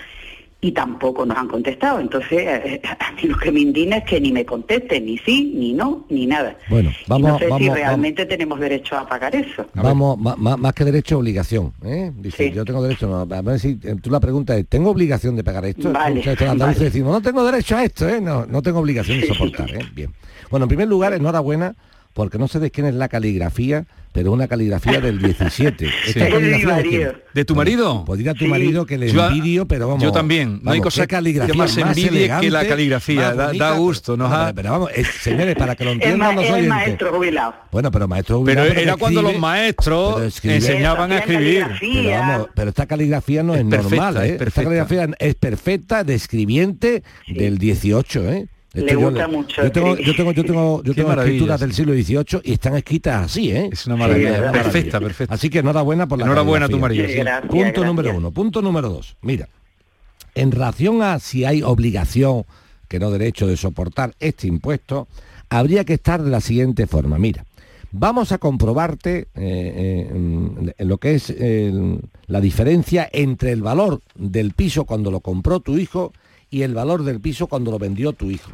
y tampoco nos han contestado. Entonces, eh, a mí lo que me indigna es que ni me contesten, ni sí, ni no, ni nada. Bueno, y vamos, no sé si vamos, realmente tenemos derecho a pagar eso. Vamos, ma- más que derecho, obligación. ¿eh? Dice, yo tengo derecho, no, a ver si eh, tú la pregunta es, ¿tengo obligación de pagar esto? Vale, vale. decimos, no tengo derecho a esto, ¿eh? no, no tengo obligación de soportar. ¿eh? Bien. Bueno, en primer lugar, enhorabuena, porque no sé de quién es la caligrafía, pero es una caligrafía del 17. ¿Esta Sí. caligrafía de quién? ¿De tu marido? Pues a tu marido que le Yo envidio, pero vamos. yo también. No hay cosa caligrafía que más envidie que la elegante, caligrafía. Da- gusto, pero- nos no, ha- pero, pero vamos, es- señores, para que lo Es, entiendan los es oyentes. maestro jubilado. Bueno, pero maestro Pero jubilado era que cuando los maestros pero escribe- enseñaban a escribir. Pero, vamos, pero esta caligrafía no es, perfecta, normal, es ¿eh? Esta caligrafía es perfecta, describiente del 18, ¿eh? Le yo gusta mucho Yo tengo, escribir. yo tengo, yo tengo, yo tengo escrituras del siglo XVIII y están escritas así, ¿eh? Es una maravilla, Sí, es una perfecta, maravilla. perfecta. Así que enhorabuena por la Enhorabuena a tu marido, sí. Sí, gracias, Punto gracias. número uno. Punto número dos. Mira, en relación a si hay obligación, que no derecho de soportar este impuesto, habría que estar de la siguiente forma. Mira, vamos a comprobarte eh, eh, lo que es la diferencia entre el valor del piso cuando lo compró tu hijo y el valor del piso cuando lo vendió tu hijo.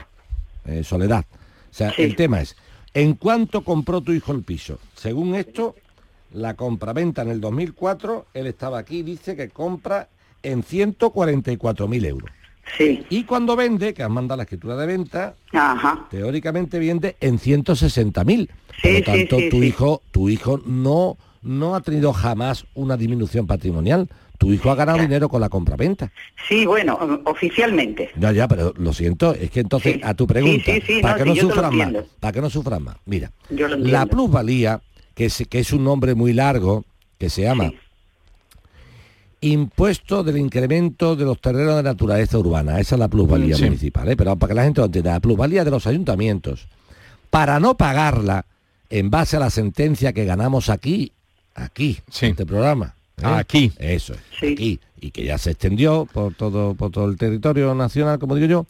Eh, Soledad. O sea, el tema es, ¿en cuánto compró tu hijo el piso? Según esto, la compraventa en el 2004, él estaba aquí, dice que compra en 144.000 euros. Sí. Y cuando vende, que has mandado la escritura de venta, Ajá. teóricamente vende en 160.000. Por Sí, lo sí, tanto, sí, tu hijo, tu hijo no, no ha tenido jamás una disminución patrimonial. Tu hijo ha ganado dinero con la compraventa. Sí, bueno, oficialmente. Ya, ya, pero lo siento, es que entonces a tu pregunta, Sí, sí, sí, para no, que no sufras más, para que no sufras más. Mira, Yo lo la plusvalía, que es, que es un nombre muy largo, que se llama impuesto del incremento de los terrenos de naturaleza urbana, esa es la plusvalía Sí. municipal, ¿eh? pero para que la gente lo entienda, la plusvalía de los ayuntamientos, para no pagarla en base a la sentencia que ganamos aquí, aquí, en este programa. ¿Eh? Aquí. Eso es, aquí, y que ya se extendió por todo, por todo el territorio nacional, como digo yo,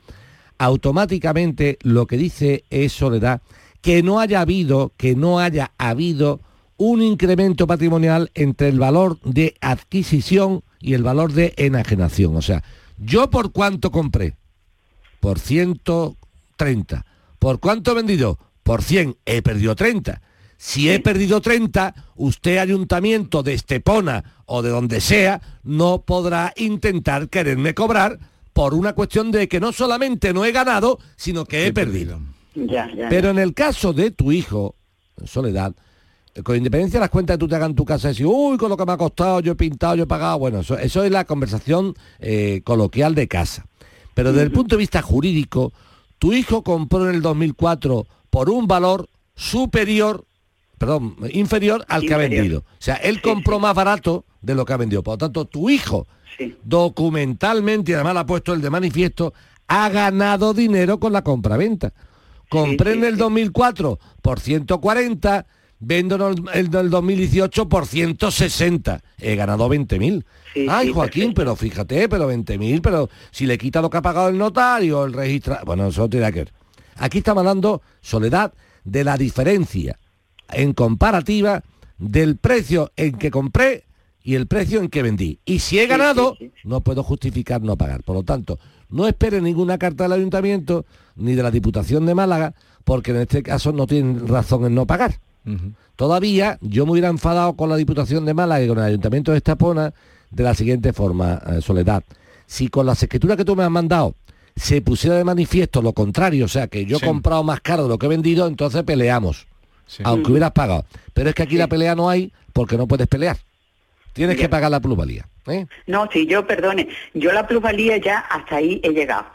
automáticamente lo que dice es Soledad que no haya habido, que no haya habido un incremento patrimonial entre el valor de adquisición y el valor de enajenación. O sea, yo por cuánto compré, por 130. ¿Por cuánto he vendido? Por 100. He perdido 30. Si he perdido 30, usted, ayuntamiento de Estepona o de donde sea, no podrá intentar quererme cobrar por una cuestión de que no solamente no he ganado, sino que he perdido. Ya, ya. Pero en el caso de tu hijo, Soledad, eh, con independencia de las cuentas que tú te hagas en tu casa, decir, uy, con lo que me ha costado, yo he pintado, yo he pagado, bueno, eso, eso es la conversación eh, coloquial de casa. Pero desde el punto de vista jurídico, tu hijo compró en el 2004 por un valor superior, perdón, inferior al que ha vendido. O sea, él compró más barato de lo que ha vendido. Por lo tanto, tu hijo, documentalmente, y además lo ha puesto el de manifiesto, ha ganado dinero con la compraventa. Compré en el 2004 por 140, vendo en el, el del 2018 por 160. He ganado 20.000. Ay, Joaquín, pero fíjate, pero 20.000, pero si le quita lo que ha pagado el notario, el registro... Bueno, eso tiene que ver. Aquí estamos hablando, Soledad, de la diferencia en comparativa del precio en que compré y el precio en que vendí. Y si he ganado, no puedo justificar no pagar. Por lo tanto, no espere ninguna carta del ayuntamiento ni de la Diputación de Málaga, porque en este caso no tienen razón en no pagar. Todavía yo me hubiera enfadado con la Diputación de Málaga y con el Ayuntamiento de Estapona de la siguiente forma, eh, Soledad. Si con las escrituras que tú me has mandado se pusiera de manifiesto lo contrario, o sea, que yo he comprado más caro de lo que he vendido, entonces peleamos, aunque hubieras pagado. Pero es que aquí la pelea no hay porque no puedes pelear. Tienes que pagar la plusvalía. ¿eh? No, sí, yo, perdone, yo la plusvalía ya hasta ahí he llegado.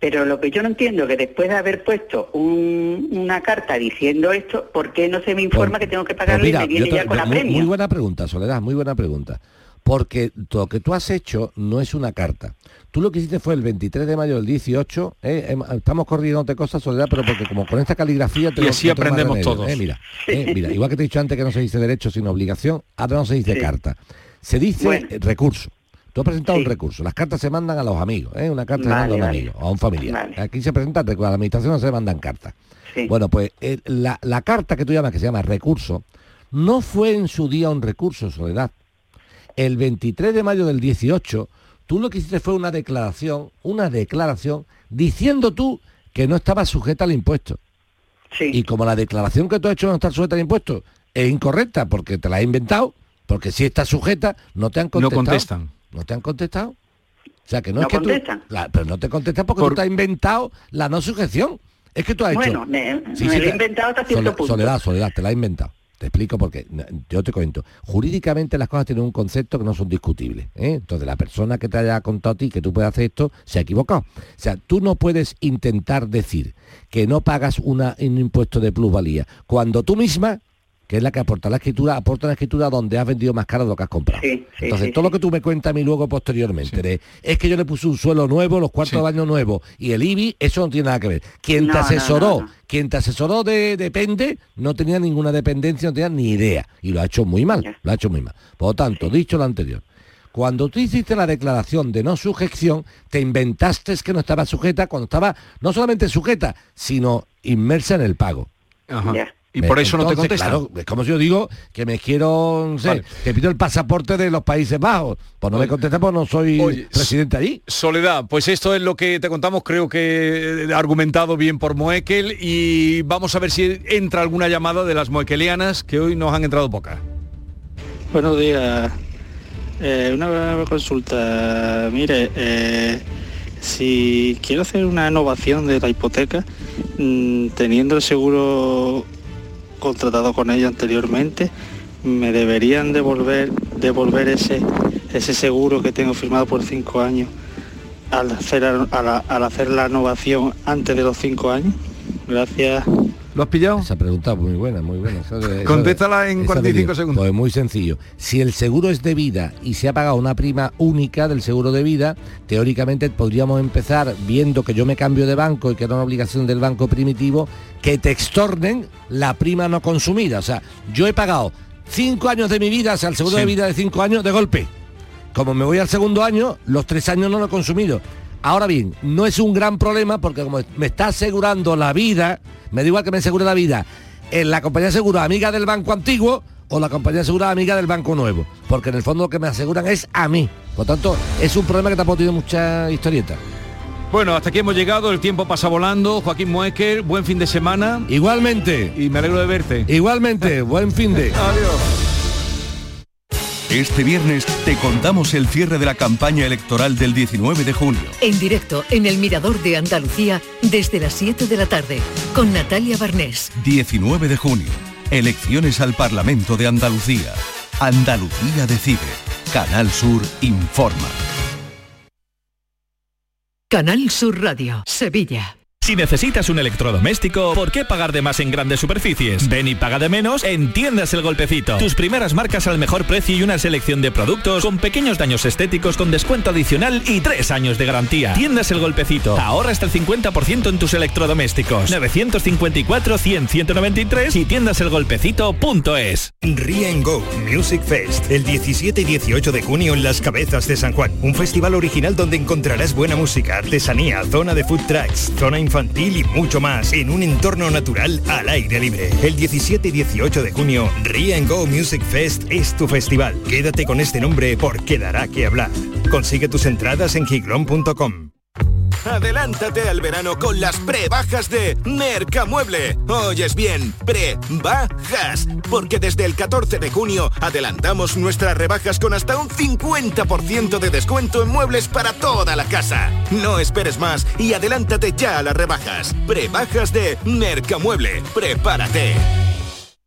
Pero lo que yo no entiendo que después de haber puesto un- una carta diciendo esto, ¿por qué no se me informa que tengo que Pues pagarle mira, y me viene te- ya con la muy, premia? muy buena pregunta, Soledad, muy buena pregunta. Porque lo que tú has hecho no es una carta. Tú lo que hiciste fue el 23 de mayo del 18, ¿eh? Em, estamos corrigiéndote cosas, Soledad, pero porque como con esta caligrafía... Y así aprendemos remedio, todos. ¿eh? Mira, eh, mira, igual que te he dicho antes que no se dice derecho sino obligación, ahora no se dice carta. Se dice eh, recurso. Tú has presentado un recurso. Las cartas se mandan a los amigos, ¿eh? Una carta se manda a un vale. amigo, a un familiar. Vale. Aquí se presenta, a la administración no se mandan cartas. Bueno, pues eh, la, la carta que tú llamas, que se llama recurso, no fue en su día un recurso, Soledad. El 23 de mayo del 18, tú lo que hiciste fue una declaración, una declaración, diciendo tú que no estaba sujeta al impuesto. Y como la declaración que tú has hecho no está sujeta al impuesto es incorrecta porque te la has inventado, porque si está sujeta, no te han No contestado. contestan. ¿No te han contestado? O sea, que no, ¿No es que contestan? tú... La- pero no te contestan porque tú te has inventado la no sujeción. Es que tú has hecho... Bueno, me, Sí, me sí, lo he inventado hasta cierto Sole- punto. Soledad, Soledad, te la has inventado. Te explico porque yo te cuento. Jurídicamente las cosas tienen un concepto que no son discutibles. ¿eh? Entonces la persona que te haya contado a ti que tú puedes hacer esto se ha equivocado. O sea, tú no puedes intentar decir que no pagas una, un impuesto de plusvalía cuando tú misma, que es la que aporta la escritura, aporta la escritura donde has vendido más caro de lo que has comprado. Sí, sí, Entonces sí, todo lo que tú me cuentas a mí luego posteriormente de, es que yo le puse un suelo nuevo, los cuartos de baño nuevos y el IBI, eso no tiene nada que ver. Quien No, te asesoró, no, no. quien te asesoró de depende, no tenía ninguna dependencia, no tenía ni idea. Y lo ha hecho muy mal, lo ha hecho muy mal. Por lo tanto, dicho lo anterior, cuando tú hiciste la declaración de no sujeción, te inventaste que no estaba sujeta cuando estaba no solamente sujeta, sino inmersa en el pago. Y por eso no te contestan. Claro, es como si yo digo que me quiero, no sé, Vale. te pido el pasaporte de los Países Bajos. Pues no me contesta porque no soy Oye, presidente allí. Soledad, pues esto es lo que te contamos, creo que argumentado bien por Moekel y vamos a ver si entra alguna llamada de las moequelianas, que hoy nos han entrado pocas. Buenos días. Eh, una consulta. Mire, eh, si quiero hacer una innovación de la hipoteca, mm, teniendo el seguro contratado con ella anteriormente, me deberían devolver devolver ese ese seguro que tengo firmado por cinco años al hacer a la- al hacer la innovación antes de los cinco años. Gracias. ¿Lo has pillado? Esa pregunta es muy buena, muy buena. Eso eso Contéstala en esa de 45 Dios. segundos. Pues muy sencillo. Si el seguro es de vida y se ha pagado una prima única del seguro de vida, teóricamente podríamos empezar viendo que yo me cambio de banco y que era una obligación del banco primitivo, que te extornen la prima no consumida. O sea, yo he pagado cinco años de mi vida, o sea, el seguro Sí. de vida de cinco años de golpe. Como me voy al segundo año, los tres años no lo he consumido. Ahora bien, no es un gran problema porque como me está asegurando la vida, me da igual que me asegure la vida en la compañía de seguro amiga del banco antiguo o la compañía de seguro amiga del banco nuevo. Porque en el fondo lo que me aseguran es a mí. Por tanto, es un problema que tampoco tiene mucha historieta. Bueno, hasta aquí hemos llegado, el tiempo pasa volando. Joaquín Moekel, buen fin de semana. Igualmente. Y me alegro de verte. Igualmente, buen fin de. Adiós. Este viernes te contamos el cierre de la campaña electoral del 19 de junio. En directo en el Mirador de Andalucía desde las 7 de la tarde con Natalia Barnés. 19 de junio. Elecciones al Parlamento de Andalucía. Andalucía decide. Canal Sur informa. Canal Sur Radio, Sevilla. Si necesitas un electrodoméstico, ¿por qué pagar de más en grandes superficies? Ven y paga de menos en Tiendas El Golpecito. Tus primeras marcas al mejor precio y una selección de productos con pequeños daños estéticos con descuento adicional y tres años de garantía. Tiendas El Golpecito. Ahorra hasta el 50% en tus electrodomésticos. 954-100-193 y tiendaselgolpecito.es. And Go Music Fest, el 17 y 18 de junio en Las Cabezas de San Juan. Un festival original donde encontrarás buena música, artesanía, zona de food trucks, zona infantil y mucho más en un entorno natural al aire libre. El 17 y 18 de junio, and Go Music Fest es tu festival. Quédate con este nombre porque dará que hablar. Consigue tus entradas en giglón.com. Adelántate al verano con las prebajas de Mercamueble. Oyes bien, prebajas. Porque desde el 14 de junio adelantamos nuestras rebajas con hasta un 50% de descuento en muebles para toda la casa. No esperes más y adelántate ya a las rebajas. Prebajas de Mercamueble. Prepárate.